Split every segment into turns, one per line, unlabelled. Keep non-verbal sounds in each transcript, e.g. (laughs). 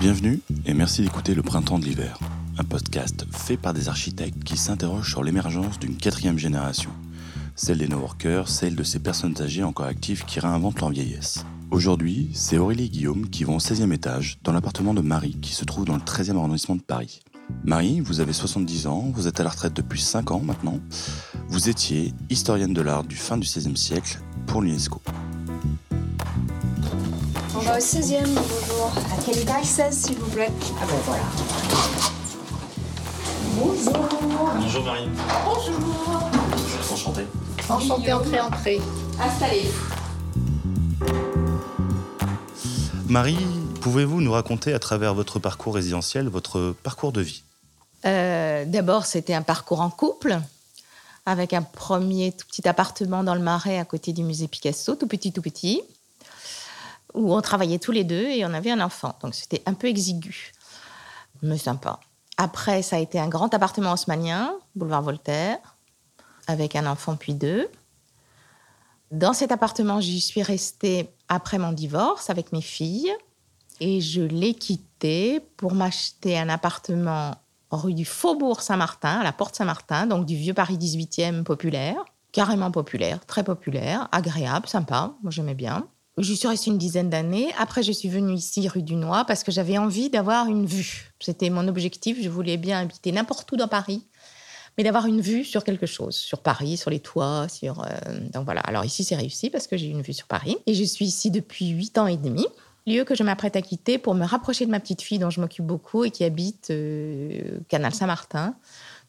Bienvenue et merci d'écouter Le Printemps de l'hiver, un podcast fait par des architectes qui s'interrogent sur l'émergence d'une quatrième génération, celle des no-workers, celle de ces personnes âgées encore actives qui réinventent leur vieillesse. Aujourd'hui, c'est Aurélie et Guillaume qui vont au 16e étage, dans l'appartement de Marie qui se trouve dans le 13e arrondissement de Paris. Marie, vous avez 70 ans, vous êtes à la retraite depuis 5 ans maintenant. Vous étiez historienne de l'art du fin du 16e siècle pour l'UNESCO.
Au 16e, bonjour. À quel étage 16, s'il vous plaît? Ah ben voilà. Bonjour.
Bonjour Marie.
Bonjour.
Enchanté.
Enchanté, entrée, entrée. Installez.
Marie, pouvez-vous nous raconter à travers votre parcours résidentiel votre parcours de vie?
Euh, D'abord, c'était un parcours en couple, avec un premier tout petit appartement dans le Marais à côté du musée Picasso, tout petit, tout petit, où on travaillait tous les deux et on avait un enfant. Donc c'était un peu exigu, mais sympa. Après, ça a été un grand appartement haussmannien, boulevard Voltaire, avec un enfant puis deux. Dans cet appartement, j'y suis restée après mon divorce avec mes filles. Et je l'ai quitté pour m'acheter un appartement rue du Faubourg Saint-Martin, à la Porte Saint-Martin, donc du vieux Paris 18e populaire, carrément populaire, très populaire, agréable, sympa, moi j'aimais bien. J'y suis restée une dizaine d'années. Après, je suis venue ici, rue du parce que j'avais envie d'avoir une vue. C'était mon objectif. Je voulais bien habiter n'importe où dans Paris, mais d'avoir une vue sur quelque chose, sur Paris, sur les toits, sur. euh, Donc voilà. Alors ici, c'est réussi parce que j'ai une vue sur Paris. Et je suis ici depuis huit ans et demi. Lieu que je m'apprête à quitter pour me rapprocher de ma petite fille dont je m'occupe beaucoup et qui habite euh, Canal Saint-Martin.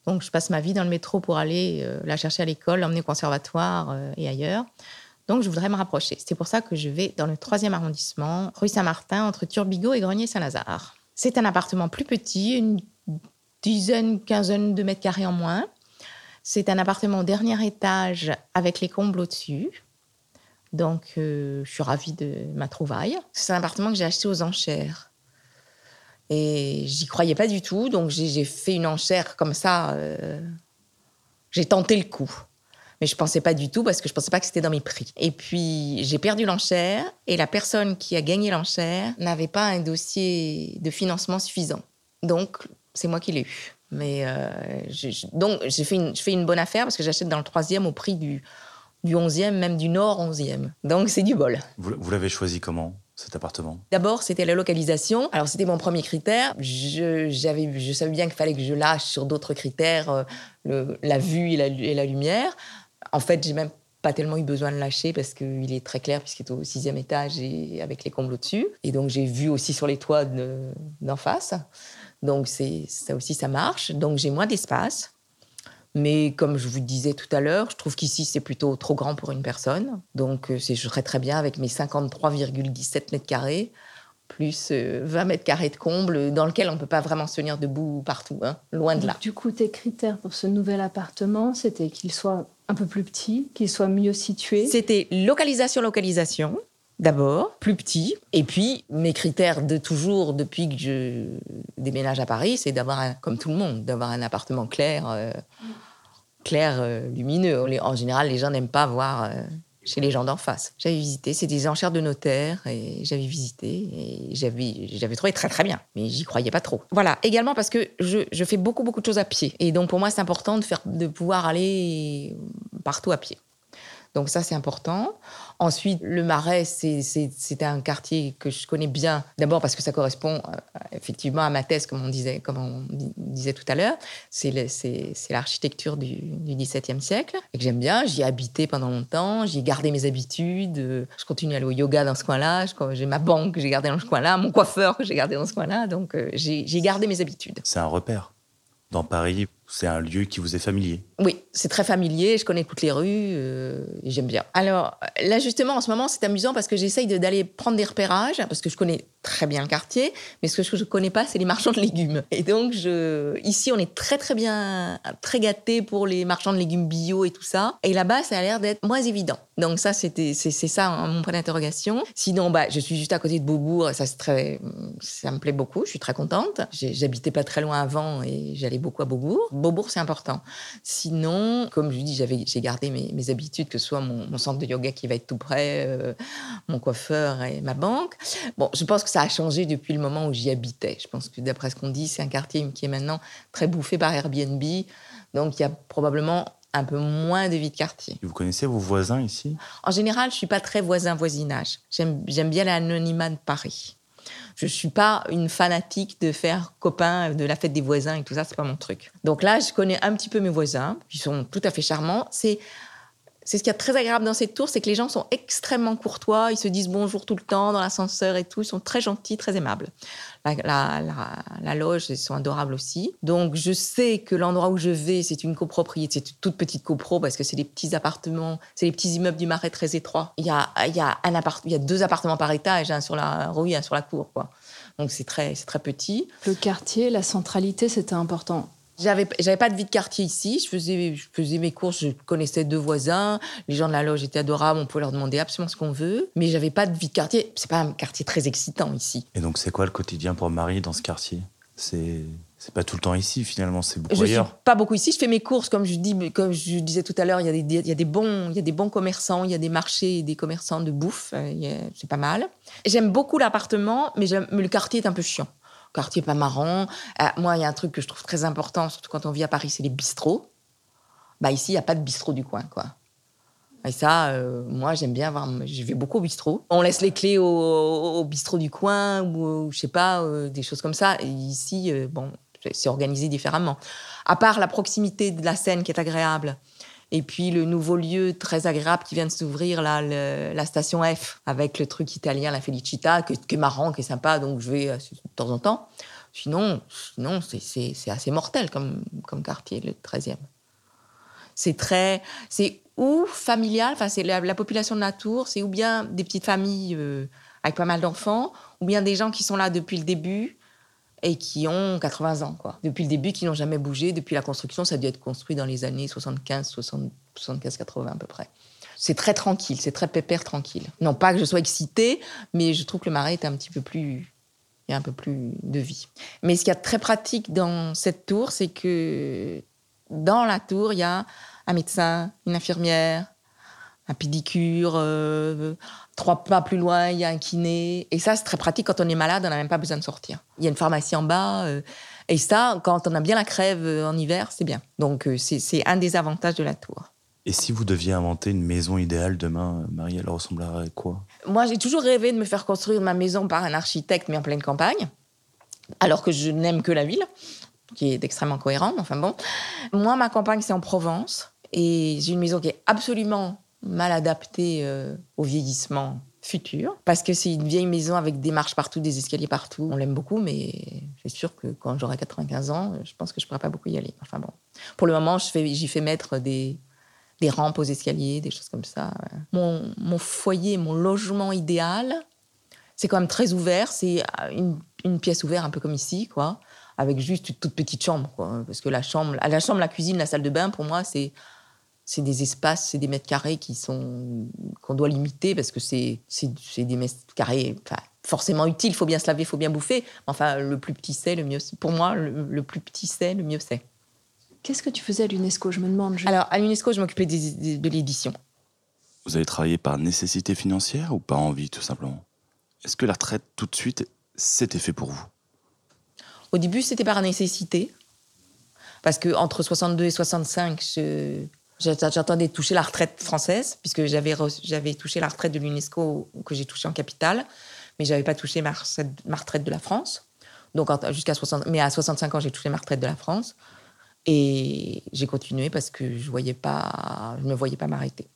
Donc je passe ma vie dans le métro pour aller euh, la chercher à l'école, l'emmener au conservatoire et ailleurs. Donc je voudrais me rapprocher. C'est pour ça que je vais dans le 3e arrondissement, rue Saint-Martin, entre Turbigo et Grenier-Saint-Lazare. C'est un appartement plus petit, une dizaine, quinzaine de mètres carrés en moins. C'est un appartement au dernier étage avec les combles au-dessus. Donc, euh, je suis ravie de ma trouvaille. C'est un appartement que j'ai acheté aux enchères. Et j'y croyais pas du tout, donc j'ai j'ai fait une enchère comme ça. euh, j'ai tenté le coup. Mais je pensais pas du tout parce que je pensais pas que c'était dans mes prix. Et puis, j'ai perdu l'enchère et la personne qui a gagné l'enchère n'avait pas un dossier de financement suffisant. Donc, c'est moi qui l'ai eu. Mais euh, je- je- donc, j'ai fait une, je fais une bonne affaire parce que j'achète dans le troisième au prix du, du 11e, même du nord 11e. Donc, c'est du bol.
Vous, vous l'avez choisi comment, cet appartement?
D'abord, c'était la localisation. Alors, c'était mon premier critère. Je, j'avais, je savais bien qu'il fallait que je lâche sur d'autres critères euh, le- la vue et la, et la lumière. En fait, j'ai même pas tellement eu besoin de lâcher parce qu'il est très clair puisqu'il est au sixième étage et avec les combles au-dessus. Et donc, j'ai vu aussi sur les toits de- d'en face. Donc, c'est, ça aussi, ça marche. Donc, j'ai moins d'espace. Mais comme je vous disais tout à l'heure, je trouve qu'ici, c'est plutôt trop grand pour une personne. Donc, euh, je serais très bien avec mes 53,17 mètres carrés, plus euh, 20 mètres carrés de comble, dans lequel on ne peut pas vraiment se tenir debout partout, hein, loin de là.
Du coup, tes critères pour ce nouvel appartement, c'était qu'il soit un peu plus petit, qu'il soit mieux situé.
C'était localisation, localisation, d'abord, plus petit. Et puis, mes critères de toujours, depuis que je déménage à Paris, c'est d'avoir, comme tout le monde, d'avoir un appartement clair, euh, clair, euh, lumineux. En général, les gens n'aiment pas voir euh, chez les gens d'en face. J'avais visité, c'est des enchères de notaire, et j'avais visité, et j'avais, j'avais trouvé très très bien, mais j'y croyais pas trop. Voilà, également parce que je, je fais beaucoup beaucoup de choses à pied, et donc pour moi c'est important de, faire, de pouvoir aller partout à pied. Donc ça, c'est important. Ensuite, le Marais, c'est- un quartier que je connais bien. D'abord parce que ça correspond euh, effectivement à ma thèse, comme on disait, comme on di- disait tout à l'heure. C'est l'architecture du, XVIIe siècle et que j'aime bien. J'y ai habité pendant longtemps. J'y ai gardé mes habitudes. Euh, Je continue à aller au yoga dans ce coin-là. J'ai ma banque que j'ai gardée dans ce coin-là, mon coiffeur que j'ai gardé dans ce coin-là. Donc euh, j'ai gardé mes habitudes.
C'est un repère. Dans Paris, c'est un lieu qui vous est familier.
Oui, c'est très familier, je connais toutes les rues euh, j'aime bien. Alors là justement en ce moment c'est amusant parce que j'essaye d'aller prendre des repérages parce que je connais très bien le quartier, mais ce que je ne connais pas c'est les marchands de légumes. Et donc ici on est très très bien, très gâté pour les marchands de légumes bio et tout ça. Et là-bas ça a l'air d'être moins évident. Donc ça c'est ça hein, mon point d'interrogation. Sinon bah je suis juste à côté de Beaubourg ça très ça me plaît beaucoup, je suis très contente. J'habitais pas très loin avant et j'allais beaucoup à Beaubourg. Beaubourg, c'est important. Sinon, comme je dis, j'avais, j'ai gardé mes, mes habitudes, que ce soit mon, mon centre de yoga qui va être tout près, euh, mon coiffeur et ma banque. Bon, je pense que ça a changé depuis le moment où j'y habitais. Je pense que d'après ce qu'on dit, c'est un quartier qui est maintenant très bouffé par Airbnb. Donc, il y a probablement un peu moins de vie de quartier.
Vous connaissez vos voisins ici?
En général, je suis pas très voisin-voisinage. J'aime, j'aime bien l'anonymat de Paris. Je suis pas une fanatique de faire copain de la fête des voisins et tout ça, c'est pas mon truc. Donc là, je connais un petit peu mes voisins, qui sont tout à fait charmants. C'est c'est ce qui est très agréable dans cette tour, c'est que les gens sont extrêmement courtois, ils se disent bonjour tout le temps dans l'ascenseur et tout, ils sont très gentils, très aimables. La, loge, ils sont adorables aussi. Donc je sais que l'endroit où je vais, c'est une copropriété, c'est une toute petite copro parce que c'est des petits appartements, c'est les petits immeubles du Marais très étroits. Il y a, y a, y a deux appartements par étage, un sur la rue, un sur la cour. Quoi. Donc c'est très petit.
Le quartier, la centralité, c'était important.
J'avais, j'avais pas de vie de quartier ici. Je faisais, je faisais mes courses, je connaissais deux voisins. Les gens de la loge étaient adorables, on pouvait leur demander absolument ce qu'on veut. Mais j'avais pas de vie de quartier. C'est pas un quartier très excitant ici.
Et donc, c'est quoi le quotidien pour Marie dans ce quartier? C'est c'est pas tout le temps ici finalement, c'est beaucoup
Je suis
ailleurs.
pas beaucoup ici. Je fais mes courses, comme je dis, comme je disais tout à l'heure. Il y a des, il y a des bons, il y a des bons commerçants, il y a des marchés, et des commerçants de bouffe. euh, C'est pas mal. J'aime beaucoup l'appartement, mais le quartier est un peu chiant. Quartier pas marrant. Euh, moi, il y a un truc que je trouve très important, surtout quand on vit à Paris, c'est les bistrots. Bah ici, il y a pas de bistrot du coin, quoi. Et ça, euh, moi, j'aime bien avoir. Je vais beaucoup au bistrot. On laisse les clés au, au bistrot du coin ou, euh, je sais pas, euh, des choses comme ça. Et ici, bon, c'est- organisé différemment. À part la proximité de la Seine qui est agréable. Et puis le nouveau lieu très agréable qui vient de s'ouvrir, là, la station F, avec le truc italien, la Felicita, qui, est- marrant, qui est sympa, donc je vais euh, de temps en temps. Sinon, sinon c'est- assez mortel comme, comme quartier, le 13e. C'est très. C'est ou familial, enfin, c'est la, la population de la tour, c'est ou bien des petites familles euh, avec pas mal d'enfants, ou bien des gens qui sont là depuis le début et qui ont 80 ans, quoi. Depuis le début, qui n'ont jamais bougé. Depuis la construction, ça a dû être construit dans les années 75, 60, 75, 80 à peu près. C'est très tranquille, c'est très pépère tranquille. Non pas que je sois excitée, mais je trouve que le marais est un petit peu plus. Il y a un peu plus de vie. Mais ce qu'il y a de très pratique dans cette tour, c'est que dans la tour, il y a un médecin, une infirmière, un pédicure. euh, trois pas plus loin, il y a un kiné. Et ça, c'est très pratique. Quand on est malade, on n'a même pas besoin de sortir. Il y a une pharmacie en bas. euh, et ça, quand on a bien la crève euh, en hiver, c'est bien. Donc, c'est c'est un des avantages de la tour.
Et si vous deviez inventer une maison idéale demain, Marie, elle ressemblerait à quoi?
Moi, j'ai toujours rêvé de me faire construire ma maison par un architecte, mais en pleine campagne, alors que je n'aime que la ville, qui est extrêmement cohérent. mais Enfin bon, moi, ma campagne, c'est en Provence, et j'ai une maison qui est absolument mal adaptée euh, au vieillissement futur, parce que c'est une vieille maison avec des marches partout, des escaliers partout. On l'aime beaucoup, mais c'est sûr que quand j'aurai 95 ans, je pense que je pourrai pas beaucoup y aller. Enfin bon, pour le moment, je fais- j'y fais mettre des des rampes aux escaliers, des choses comme ça. Mon, mon foyer, mon logement idéal, c'est quand même très ouvert. C'est une, une pièce ouverte, un peu comme ici, quoi, avec juste une toute petite chambre, quoi. Parce que la chambre, la chambre, la cuisine, la salle de bain, pour moi, c'est c'est des espaces, c'est des mètres carrés qui sont qu'on doit limiter parce que c'est des mètres carrés, enfin, forcément utiles. Il faut bien se laver, il faut bien bouffer. Enfin, le plus petit c'est, le mieux. Pour moi, le, le plus petit c'est, le mieux c'est.
Qu'est-ce que tu faisais à l'UNESCO Je me demande. je-
Alors, à l'UNESCO, je m'occupais de l'édition.
Vous avez travaillé par nécessité financière ou par envie, tout simplement? Est-ce que la retraite, tout de suite, c'était fait pour vous?
Au début, c'était par nécessité. Parce que entre 62 et 65, je- j'attendais de toucher la retraite française, puisque j'avais touché la retraite de l'UNESCO que j'ai touchée en capitale, mais j'avais pas touché ma retraite, de la France. Donc jusqu'à 60, mais à 65 ans, j'ai touché ma retraite de la France, et j'ai continué parce que je voyais pas, je ne me voyais pas m'arrêter.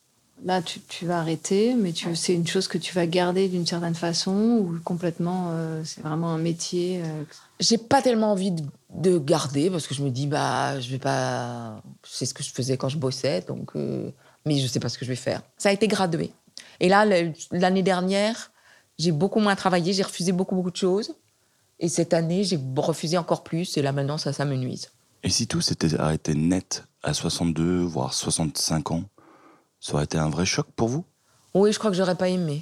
Là, tu, tu vas arrêter, mais tu, c'est une chose que tu vas garder d'une certaine façon ou complètement, euh, c'est vraiment un métier. euh,
J'ai pas tellement envie de, de garder parce que je me dis bah je vais pas c'est ce que je faisais quand je bossais donc euh, mais je sais pas ce que je vais faire. Ça a été gradué. Et là l'année dernière, j'ai beaucoup moins travaillé, j'ai refusé beaucoup beaucoup de choses et cette année, j'ai refusé encore plus et là maintenant ça ça me nuise.
Et si tout s'était arrêté net à 62, voire 65 ans, ça aurait été un vrai choc pour vous?
Oui, je crois que j'aurais pas aimé.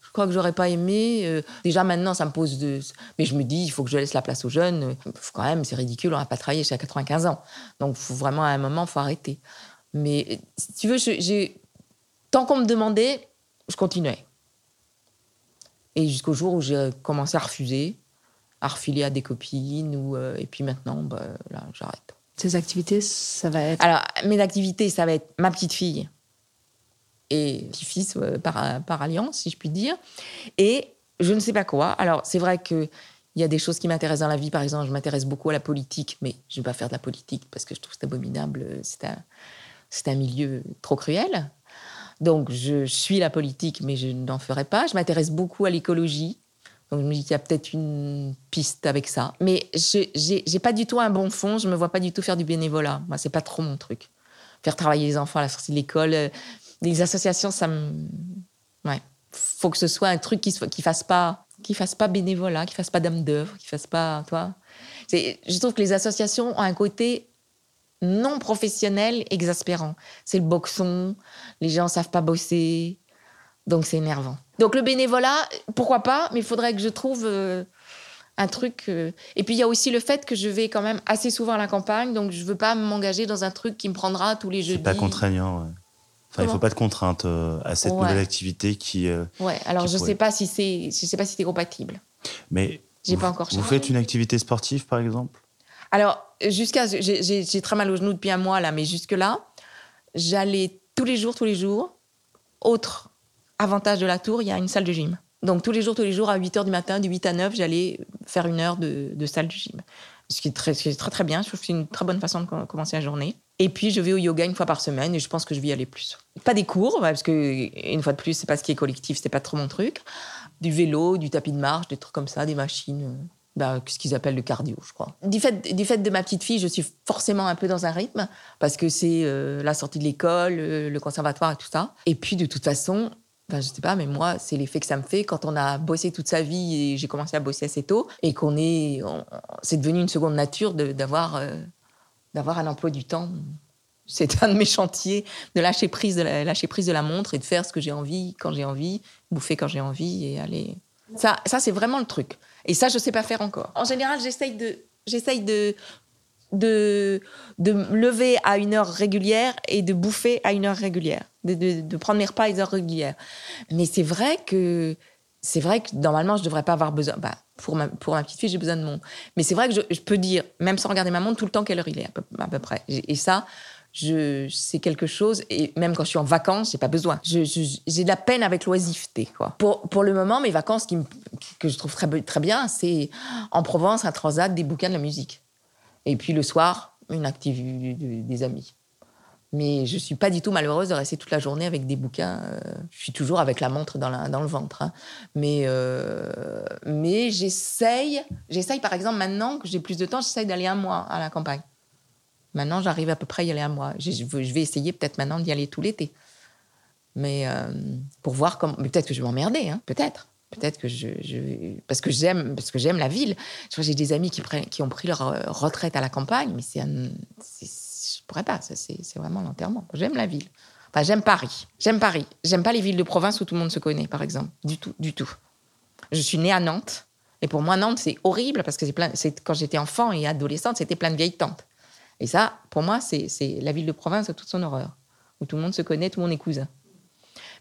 Je crois que j'aurais pas aimé. euh, déjà maintenant, ça me pose de. Mais je me dis, il faut que je laisse la place aux jeunes. Euh, Faut quand même, c'est ridicule, on n'a pas travaillé jusqu'à 95 ans. Donc, faut vraiment, à un moment, faut arrêter. Mais euh, si tu veux, j'ai. Tant qu'on me demandait, je continuais. Et jusqu'au jour où j'ai commencé à refuser, à refiler à des copines. Ou, euh, et puis maintenant, bah, là, j'arrête.
Ces activités, ça va être.
Alors, mes activités, ça va être ma petite fille et petit-fils euh, par, alliance, si je puis dire. Et je ne sais pas quoi. Alors, c'est vrai qu'il y a des choses qui m'intéressent dans la vie. Par exemple, je m'intéresse beaucoup à la politique, mais je ne vais pas faire de la politique parce que je trouve que c'est abominable. C'est un, c'est un milieu trop cruel. Donc, je suis la politique, mais je n'en ferai pas. Je m'intéresse beaucoup à l'écologie. Donc, je me dis qu'il y a peut-être une piste avec ça. Mais je n'ai pas du tout un bon fond. Je ne me vois pas du tout faire du bénévolat. Moi, c'est pas trop mon truc. Faire travailler les enfants à la sortie de l'école. Les associations, ça me. Ouais. Faut que ce soit un truc qui ne qui fasse pas qui fasse pas bénévolat, qui fasse pas d'âme d'œuvre, qui fasse pas. Toi. C'est- Je trouve que les associations ont un côté non professionnel exaspérant. C'est le boxon, les gens savent pas bosser, donc c'est énervant. Donc le bénévolat, pourquoi pas, mais il faudrait que je trouve euh, un truc. euh, Et puis il y a aussi le fait que je vais quand même assez souvent à la campagne, donc je veux pas m'engager dans un truc qui me prendra tous les
C'est
jeudis.
pas contraignant. ouais. Enfin, il faut
Comment
pas de contrainte euh, à cette
Ouais.
nouvelle activité qui. euh,
Ouais, alors
qui
je
pourrait-
sais pas si c'est, je sais pas si c'est compatible.
Mais
J'ai
vous,
pas encore
Vous faites une activité sportive, par exemple?
Alors, jusqu'à. J'ai j'ai- j'ai très mal au genou depuis un mois, là, mais jusque-là, j'allais tous les jours, tous les jours. Autre avantage de la tour, il y a une salle de gym. Donc, tous les jours, tous les jours, à 8 h du matin, de 8 à 9, j'allais faire une heure de, de salle de gym. Ce qui est très, ce qui est très, très bien. Je trouve que c'est une très bonne façon de com- commencer la journée. Et puis, je vais au yoga une fois par semaine et je pense que je vais y aller plus. Pas des cours, parce que, une fois de plus, c'est pas ce qui est collectif, c'est pas trop mon truc. Du vélo, du tapis de marche, des trucs comme ça, des machines. euh, bah, ce qu'ils appellent le cardio, je crois. Du fait, du fait de ma petite fille, je suis forcément un peu dans un rythme, parce que c'est euh, la sortie de l'école, euh, le conservatoire et tout ça. Et puis, de toute façon, enfin, je sais pas, mais moi, c'est l'effet que ça me fait quand on a bossé toute sa vie et j'ai commencé à bosser assez tôt, et qu'on est. c'est devenu une seconde nature d'avoir d'avoir un emploi du temps. C'est un de mes chantiers, de lâcher prise de la, lâcher prise de la montre et de faire ce que j'ai envie, quand j'ai envie, bouffer quand j'ai envie et aller. Ça, ça c'est vraiment le truc. Et ça, je sais pas faire encore. En général, j'essaye de, j'essaye de, de, de me lever à une heure régulière et de bouffer à une heure régulière, de, de, de prendre mes repas à une heure régulière. Mais c'est vrai que c'est vrai que normalement, je devrais pas avoir besoin. Bah, pour, ma, petite fille, j'ai besoin de montre. Mais c'est vrai que je, peux dire, même sans regarder ma montre, tout le temps quelle heure il est, à peu, à peu près. Et ça, c'est quelque chose, et même quand je suis en vacances, j'ai pas besoin. J'ai de la peine avec l'oisiveté. Pour, le moment, mes vacances que je trouve très, très bien, c'est en Provence, un transat, des bouquins, de la musique. Et puis le soir, une activité des amis. Mais je suis pas du tout malheureuse de rester toute la journée avec des bouquins. euh, Je suis toujours avec la montre dans, le ventre. hein. Mais, euh, mais j'essaye, j'essaye par exemple maintenant que j'ai plus de temps, j'essaye d'aller un mois à la campagne. Maintenant, j'arrive à peu près à y aller un mois. Je, vais essayer peut-être maintenant d'y aller tout l'été. Mais euh, pour voir comment. Peut-être que je vais m'emmerder, hein, peut-être. Peut-être que je, parce que j'aime parce que j'aime la ville. J'ai des amis qui, qui ont pris leur retraite à la campagne, mais c'est pourrais pas. C'est vraiment l'enterrement. J'aime la ville. Enfin, j'aime Paris. J'aime Paris. J'aime pas les villes de province où tout le monde se connaît, par exemple. Du tout, du tout. Je suis née à Nantes. Et pour moi, Nantes, c'est horrible parce que c'est plein. Quand j'étais enfant et adolescente, c'était plein de vieilles tantes. Et ça, pour moi, c'est c'est la ville de province à toute son horreur, où tout le monde se connaît, tout le monde est cousin.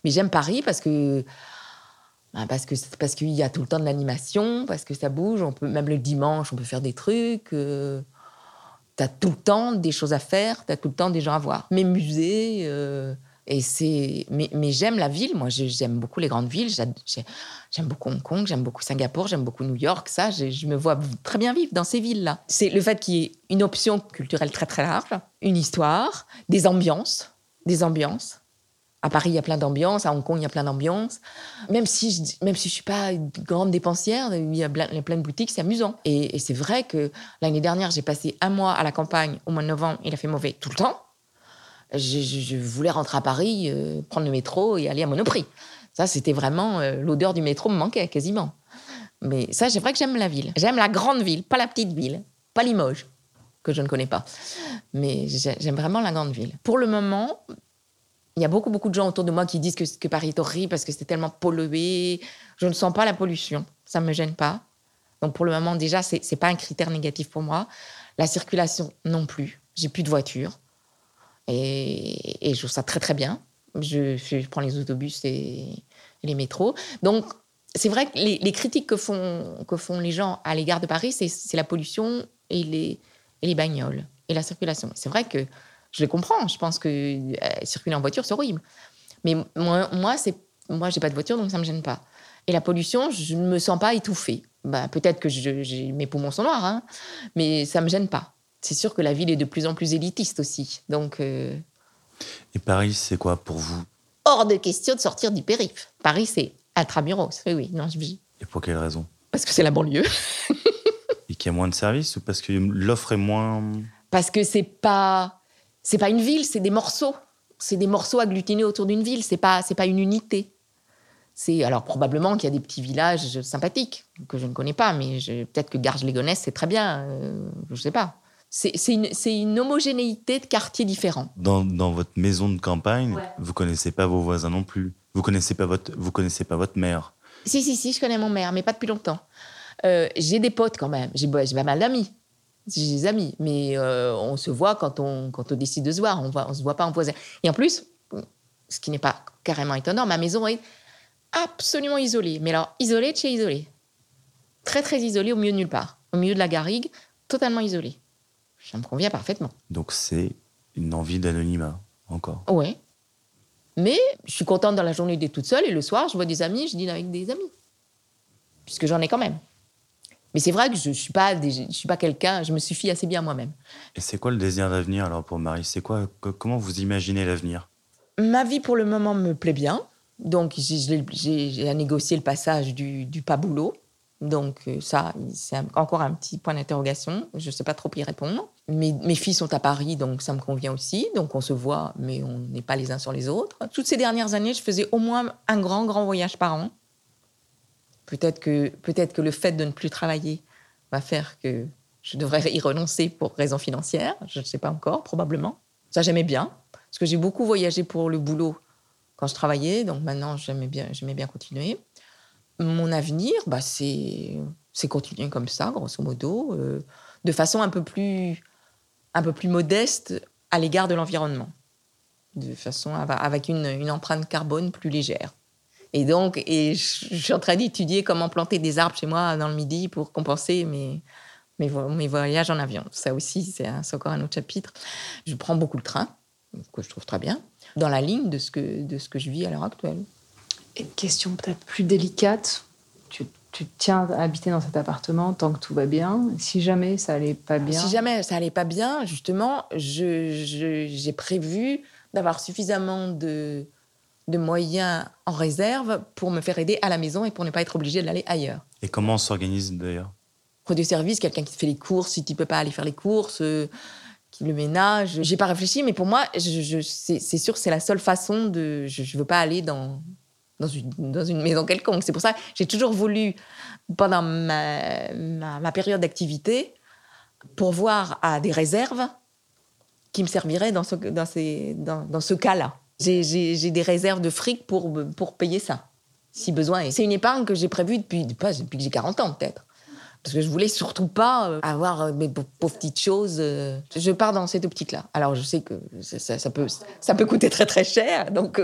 Mais j'aime Paris parce que ben, parce que parce qu'il y a tout le temps de l'animation, parce que ça bouge. On peut même le dimanche, on peut faire des trucs. euh, T'as tout le temps des choses à faire, t'as tout le temps des gens à voir. Mes musées. euh, et c'est, mais, mais j'aime la ville. Moi, j'aime beaucoup les grandes villes. J'aime beaucoup Hong Kong, j'aime beaucoup Singapour, j'aime beaucoup New York. Ça, je me vois très bien vivre dans ces villes-là. C'est le fait qu'il y ait une option culturelle très très large, une histoire, des ambiances, des ambiances. À Paris, il y a plein d'ambiances. À Hong Kong, il y a plein d'ambiances. Même si je même si je suis pas une grande dépensière, il y a plein, de boutiques, c'est amusant. Et, c'est vrai que l'année dernière, j'ai passé un mois à la campagne. Au mois de novembre, il a fait mauvais tout le temps. Je, voulais rentrer à Paris, euh, prendre le métro et aller à Monoprix. Ça, c'était vraiment euh, l'odeur du métro me manquait quasiment. Mais ça, c'est vrai que j'aime la ville. J'aime la grande ville, pas la petite ville, pas Limoges, que je ne connais pas. Mais j'ai- j'aime vraiment la grande ville. Pour le moment, Il y a beaucoup, beaucoup de gens autour de moi qui disent que, Paris est horrible parce que c'est tellement pollué. Je ne sens pas la pollution. Ça ne me gêne pas. Donc pour le moment, déjà, ce n'est pas un critère négatif pour moi. La circulation non plus. J'ai plus de voiture. Et, et, je trouve ça très, très bien. Je, prends les autobus et, les métros. Donc c'est vrai que les, les, critiques que font, que font les gens à l'égard de Paris, c'est la pollution et les, et les bagnoles et la circulation. C'est vrai que je les comprends. Je pense que euh, circuler en voiture, c'est horrible. Mais moi, moi, c'est, moi, j'ai pas de voiture, donc ça me gêne pas. Et la pollution, je ne me sens pas étouffée. Bah, peut-être que je, mes poumons sont noirs, hein, mais ça me gêne pas. C'est sûr que la ville est de plus en plus élitiste aussi. Donc. Euh...
Et Paris, c'est quoi pour vous?
Hors de question de sortir du périph. Paris, c'est intramuros. Oui, oui. Non, je...
Et pour quelle raison?
Parce que c'est la banlieue. (laughs)
Et qu'il y a moins de services ou parce que l'offre est moins.
Parce que c'est pas c'est pas une ville, c'est des morceaux. C'est des morceaux agglutinés autour d'une ville. C'est pas c'est pas une unité. C'est alors probablement qu'il y a des petits villages sympathiques que je ne connais pas, mais peut-être que Garges-les-Gonesse c'est très bien. Euh, je sais pas. C'est une, une, homogénéité de quartiers différents.
Dans, dans votre maison de campagne, ouais. vous connaissez pas vos voisins non plus. Vous connaissez pas votre vous connaissez pas votre mère.
Si si si, je connais mon mère, mais pas depuis longtemps. Euh, j'ai des potes quand même. J'ai pas mal d'amis j'ai des amis, mais euh, on se voit quand on, quand on décide de se voir. On ne se voit pas en voisin. Et en plus, ce qui n'est pas carrément étonnant, ma maison est absolument isolée. Mais alors, isolée de chez isolée. Très, très isolée au milieu de nulle part. Au milieu de la garrigue, totalement isolée. Ça me convient parfaitement.
Donc, c'est une envie d'anonymat, encore
Oui. Mais je suis contente dans la journée d'être toute seule et le soir, je vois des amis, je dîne avec des amis. Puisque j'en ai quand même. Mais c'est vrai que je ne suis pas, je suis pas quelqu'un, je me suffis assez bien moi-même.
Et c'est quoi le désir d'avenir alors pour Marie? C'est quoi Comment vous imaginez l'avenir?
Ma vie pour le moment me plaît bien. Donc j'ai négocié le passage du, du pas boulot. Donc euh, ça, c'est encore un petit point d'interrogation. Je ne sais pas trop y répondre. Mes, mes filles sont à Paris, donc ça me convient aussi. Donc on se voit, mais on n'est pas les uns sur les autres. Toutes ces dernières années, je faisais au moins un grand, grand voyage par an. Peut-être que, peut-être que le fait de ne plus travailler va faire que je devrais y renoncer pour raisons financières. Je ne sais pas encore, probablement. Ça, j'aimais bien. Parce que j'ai beaucoup voyagé pour le boulot quand je travaillais. Donc maintenant, j'aimais bien, j'aimais bien continuer. Mon avenir, bah, c'est, c'est continuer comme ça, grosso modo, euh, de façon un peu plus, un peu plus modeste à l'égard de l'environnement. De façon avec une empreinte carbone plus légère. Et donc, et je, suis en train d'étudier comment planter des arbres chez moi dans le midi pour compenser mes, mes, mes voyages en avion. Ça aussi, c'est encore un autre chapitre. Je prends beaucoup le train, que je trouve très bien, dans la ligne de ce que, de ce que je vis à l'heure actuelle.
Et question peut-être plus délicate, tu, tu tiens à habiter dans cet appartement tant que tout va bien? Si jamais ça allait pas bien?
Si jamais ça allait pas bien, justement, j'ai je, prévu d'avoir suffisamment de de moyens en réserve pour me faire aider à la maison et pour ne pas être obligée d'aller ailleurs.
Et comment on s'organise d'ailleurs?
Produit service, quelqu'un qui fait les courses, si tu peux pas aller faire les courses, euh, qui le ménage. J'ai pas réfléchi, mais pour moi, je, c'est sûr c'est la seule façon de. Je, ne veux pas aller dans, dans, une, dans une maison quelconque. C'est pour ça que j'ai toujours voulu, pendant ma, ma, période d'activité, pourvoir à des réserves qui me serviraient dans ce, dans ces, dans, dans ce cas-là. J'ai des réserves de fric pour, pour payer ça, si besoin. C'est une épargne que j'ai prévue depuis, depuis que j'ai 40 ans, peut-être. Parce que je voulais surtout pas euh, avoir euh, mes pauvres petites choses. Euh. Je pars dans cette optique-là. Alors, je sais que ça, ça, peut, ça peut coûter très, très cher, donc,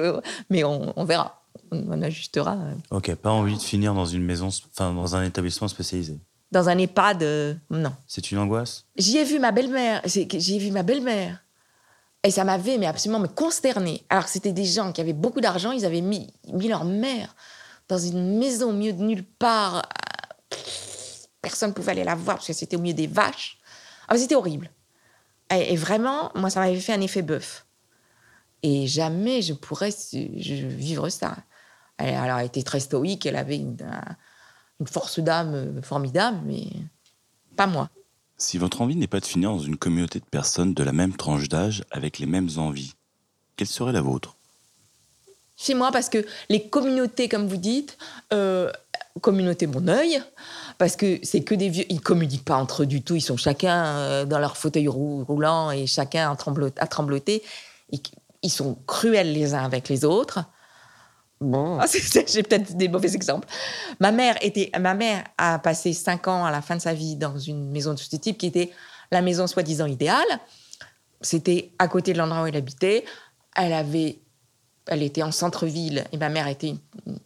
mais on, on verra. On, ajustera.
Ok, pas envie de finir dans une maison, enfin, dans un établissement spécialisé
dans un EHPAD, non.
C'est une angoisse?
J'y ai vu ma belle-mère. J'ai vu ma belle-mère et ça m'avait mais absolument me consternée. Alors que c'était des gens qui avaient beaucoup d'argent, ils avaient mis, mis leur mère dans une maison au milieu de nulle part. Personne ne pouvait aller la voir parce que c'était au milieu des vaches. Ah, c'était horrible. Et, vraiment, moi, ça m'avait fait un effet bœuf. Et jamais je pourrais vivre ça. Elle, alors, elle était très stoïque, elle avait une, une force d'âme formidable, mais pas moi.
Si votre envie n'est pas de finir dans une communauté de personnes de la même tranche d'âge avec les mêmes envies, quelle serait la vôtre?
Chez moi, parce que les communautés, comme vous dites, euh, communauté mon œil, parce que c'est que des vieux, ils communiquent pas entre eux du tout, ils sont chacun euh, dans leur fauteuil roulant et chacun à trembloter. ils sont cruels les uns avec les autres. Bon, ah, (laughs) j'ai peut-être des mauvais exemples. Ma mère, était, ma mère a passé cinq ans à la fin de sa vie dans une maison de ce type qui était la maison soi-disant idéale. C'était à côté de l'endroit où elle habitait. Elle avait elle était en centre-ville et ma mère était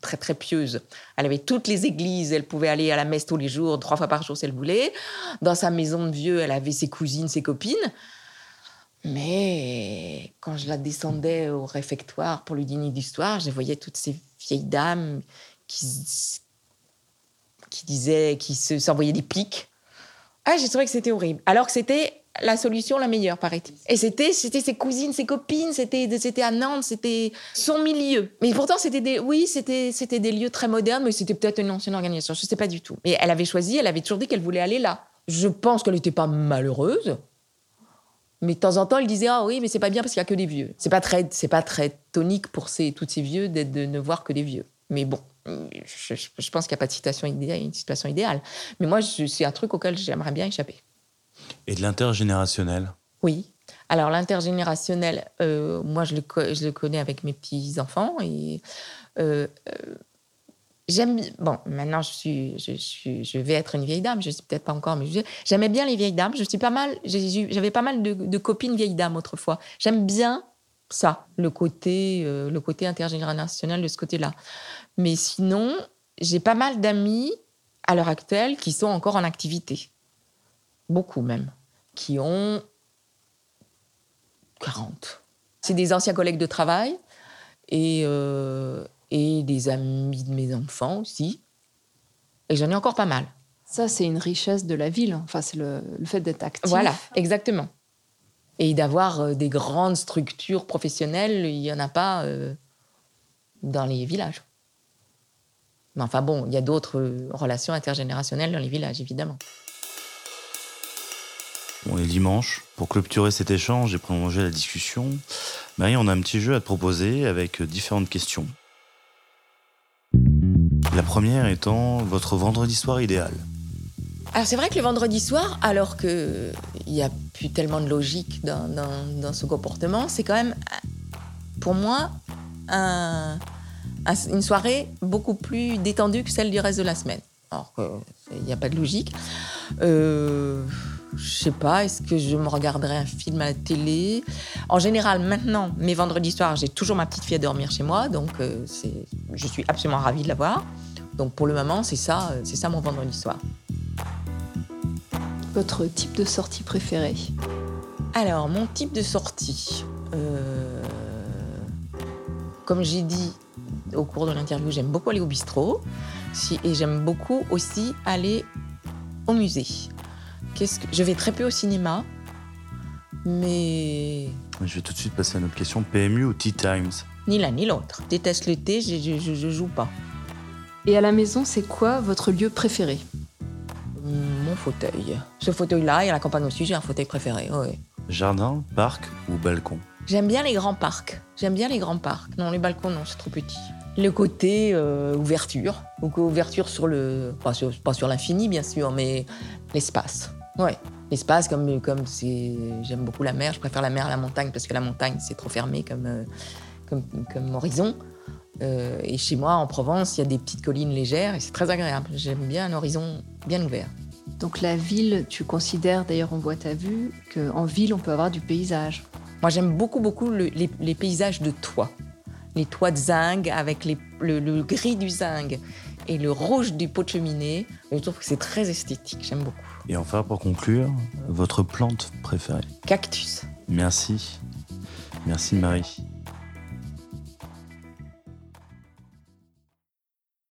très très pieuse. Elle avait toutes les églises, elle pouvait aller à la messe tous les jours, trois fois par jour si elle voulait. Dans sa maison de vieux, elle avait ses cousines, ses copines. Mais quand je la descendais au réfectoire pour le dîner d'histoire, je voyais toutes ces vieilles dames qui, qui disaient, qui s'envoyaient des pics. Ah, j'ai trouvé que c'était horrible. Alors que c'était la solution la meilleure, paraît-il. Et c'était, c'était ses cousines, ses copines, c'était, à Nantes, c'était son milieu. Mais pourtant, c'était des, oui, c'était, c'était des lieux très modernes, mais c'était peut-être une ancienne organisation, je ne sais pas du tout. Mais elle avait choisi, elle avait toujours dit qu'elle voulait aller là. Je pense qu'elle n'était pas malheureuse. Mais de temps en temps, elle disait ah oui, mais c'est pas bien parce qu'il y a que des vieux. C'est pas très, c'est pas très tonique pour ces tous ces vieux d'être de ne voir que des vieux. Mais bon, je, je pense qu'il n'y a pas de situation idéale, une situation idéale. Mais moi, c'est un truc auquel j'aimerais bien échapper.
Et de l'intergénérationnel?
Oui. Alors l'intergénérationnel, euh, moi je le, je le, connais avec mes petits-enfants et euh, euh, j'aime... Bon, maintenant je, suis, je, suis, je vais être une vieille dame, je ne sais peut-être pas encore, mais j'aimais bien les vieilles dames. Je suis pas mal, j'avais pas mal de, copines vieilles dames autrefois. J'aime bien ça, le côté, le côté intergénérationnel de ce côté-là. Mais sinon, j'ai pas mal d'amis à l'heure actuelle qui sont encore en activité beaucoup même, qui ont 40. C'est des anciens collègues de travail et, euh, et des amis de mes enfants aussi. Et j'en ai encore pas mal.
Ça, c'est une richesse de la ville. Enfin, c'est le, fait d'être actif.
Voilà, exactement. Et d'avoir euh, des grandes structures professionnelles, il n'y en a pas euh, dans les villages. Mais enfin bon, il y a d'autres relations intergénérationnelles dans les villages, évidemment.
On est dimanche. Pour clôturer cet échange et prolonger la discussion, Marie, on a un petit jeu à te proposer avec différentes questions. La première étant votre vendredi soir idéal.
Alors c'est vrai que le vendredi soir, alors qu'il n'y a plus tellement de logique dans, ce comportement, c'est quand même, pour moi, une soirée beaucoup plus détendue que celle du reste de la semaine. Alors qu'il n'y a pas de logique. Euh, je sais pas, est-ce que je me regarderai un film à la télé? En général, maintenant, mes vendredis soirs, j'ai toujours ma petite fille à dormir chez moi, donc euh, je suis absolument ravie de la voir. Donc pour le moment, c'est ça, euh, c'est ça mon vendredi soir.
Votre type de sortie préférée
Alors, mon type de sortie, euh, comme j'ai dit au cours de l'interview, j'aime beaucoup aller au bistrot et j'aime beaucoup aussi aller au musée que... Je vais très peu au cinéma, mais.
Je vais tout de suite passer à une autre question. PMU ou Tea Times?
Ni l'un ni l'autre. Déteste le thé, je, je, joue pas.
Et à la maison, c'est quoi votre lieu préféré
Mon fauteuil. Ce fauteuil-là, et à la campagne aussi, j'ai un fauteuil préféré.
Jardin, parc ou balcon
J'aime bien les grands parcs. J'aime bien les grands parcs. Non, les balcons, non, c'est trop petit. Le côté euh, ouverture, ou ouverture sur le. Pas sur, pas sur l'infini, bien sûr, mais l'espace. Ouais. L'espace, comme, comme j'aime beaucoup la mer, je préfère la mer à la montagne parce que la montagne, c'est trop fermé comme, euh, comme, comme, horizon. Euh, et chez moi, en Provence, il y a des petites collines légères et c'est très agréable. J'aime bien un horizon bien ouvert.
Donc la ville, tu considères, d'ailleurs on voit ta vue, qu'en ville, on peut avoir du paysage
Moi, j'aime beaucoup, beaucoup les, les, paysages de toits. Les toits de zinc avec les, le, le, gris du zinc et le rouge du pot de cheminée. Je trouve que c'est très esthétique, j'aime beaucoup.
Et enfin, pour conclure, votre plante préférée
Cactus.
Merci. Merci Marie.